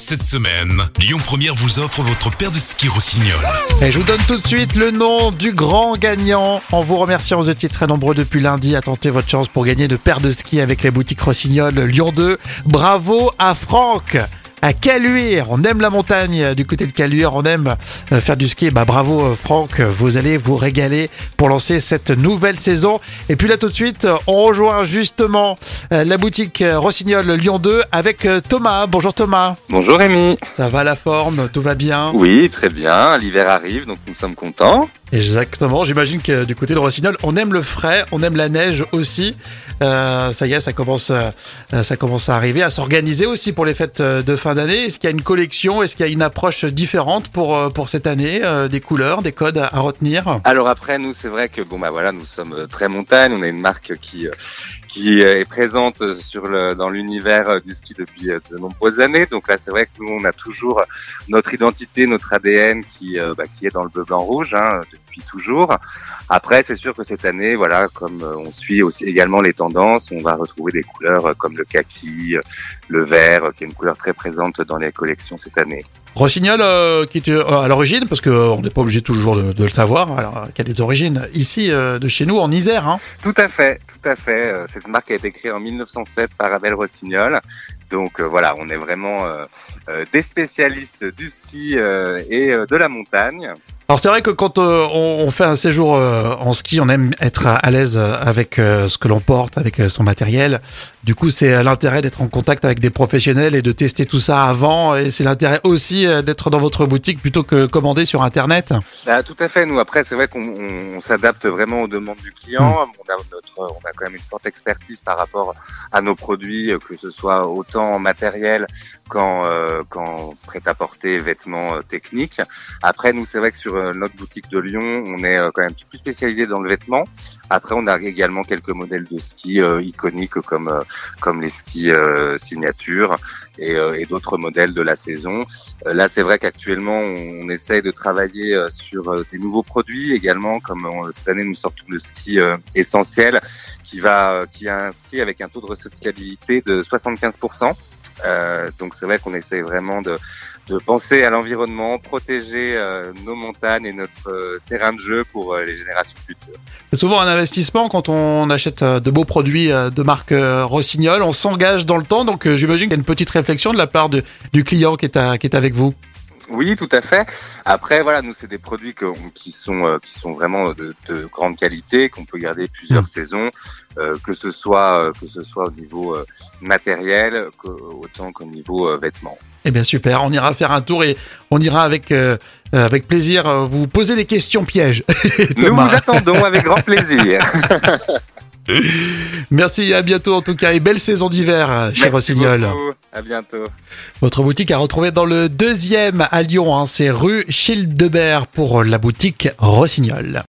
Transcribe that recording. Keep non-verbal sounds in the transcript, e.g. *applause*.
Cette semaine, Lyon Première vous offre votre paire de ski Rossignol. Et je vous donne tout de suite le nom du grand gagnant. En vous remerciant, vous étiez très nombreux depuis lundi à tenter votre chance pour gagner de paires de ski avec les boutiques Rossignol Lyon 2. Bravo à Franck à Caluire. On aime la montagne euh, du côté de Caluire. On aime euh, faire du ski. Bah, bravo euh, Franck. Vous allez vous régaler pour lancer cette nouvelle saison. Et puis là tout de suite, on rejoint justement la boutique Rossignol Lyon 2 avec Thomas. Bonjour Thomas. Bonjour Rémi. Ça va la forme? Tout va bien? Oui, très bien. L'hiver arrive, donc nous sommes contents. Exactement. J'imagine que du côté de Rossignol, on aime le frais, on aime la neige aussi. Euh, ça y est, ça commence, euh, ça commence à arriver, à s'organiser aussi pour les fêtes euh, de fin d'année. Est-ce qu'il y a une collection? Est-ce qu'il y a une approche différente pour pour cette année Des couleurs, des codes à retenir? Alors après, nous, c'est vrai que bon bah voilà, nous sommes très montagne. On a une marque qui qui est présente sur le, dans l'univers du ski depuis de nombreuses années. Donc là, c'est vrai que nous, on a toujours notre identité, notre ADN qui, bah, qui est dans le bleu, blanc, rouge hein, depuis toujours. Après, c'est sûr que cette année, voilà, comme euh, on suit aussi également les tendances, on va retrouver des couleurs euh, comme le kaki, euh, le vert, qui est une couleur très présente dans les collections cette année. Rossignol, qui était à l'origine, parce qu'on n'est pas obligé toujours de, le savoir, alors a des origines ici de chez nous, en Isère. Hein. Tout à fait, tout à fait. Cette marque a été créée en 1907 par Abel Rossignol. Donc voilà, on est vraiment des spécialistes du ski et de la montagne. Alors c'est vrai que quand euh, on, fait un séjour euh, en ski, on aime être à, l'aise avec euh, ce que l'on porte, avec son matériel. Du coup, c'est l'intérêt d'être en contact avec des professionnels et de tester tout ça avant. Et c'est l'intérêt aussi d'être dans votre boutique plutôt que commander sur Internet. Bah, tout à fait. Nous, après, c'est vrai qu'on s'adapte vraiment aux demandes du client. Hmm. On, a notre, on a quand même une forte expertise par rapport à nos produits, que ce soit autant en matériel qu'en qu'en prêt-à-porter, vêtements techniques. Après, nous, c'est vrai que sur euh, notre boutique de Lyon, on est euh, quand même plus spécialisé dans le vêtement. Après, on a également quelques modèles de ski euh, iconiques comme comme les skis signature et, et d'autres modèles de la saison. là, c'est vrai qu'actuellement, on, essaye de travailler sur des nouveaux produits également, comme cette année nous sortons le ski essentiel qui va qui a un ski avec un taux de recyclabilité de 75%. Euh, donc c'est vrai qu'on essaie vraiment de, de penser à l'environnement, protéger euh, nos montagnes et notre euh, terrain de jeu pour les générations futures. C'est souvent un investissement quand on achète de beaux produits de marque Rossignol, on s'engage dans le temps, donc j'imagine qu'il y a une petite réflexion de la part du client qui est, à, qui est avec vous. Oui, tout à fait. Après, voilà, nous c'est des produits qui sont qui sont vraiment de, de grande qualité, qu'on peut garder plusieurs mmh. saisons. Euh, que ce soit euh, que ce soit au niveau euh, matériel autant qu'au niveau vêtements. Eh bien super, on ira faire un tour et on ira avec avec plaisir vous poser des questions pièges. *laughs* Nous vous attendons avec grand plaisir. *laughs* *laughs* Merci, à bientôt en tout cas et belle saison d'hiver chez Rossignol. À bientôt. Votre boutique à retrouver dans le deuxième à Lyon, hein, c'est rue Childebert pour la boutique Rossignol.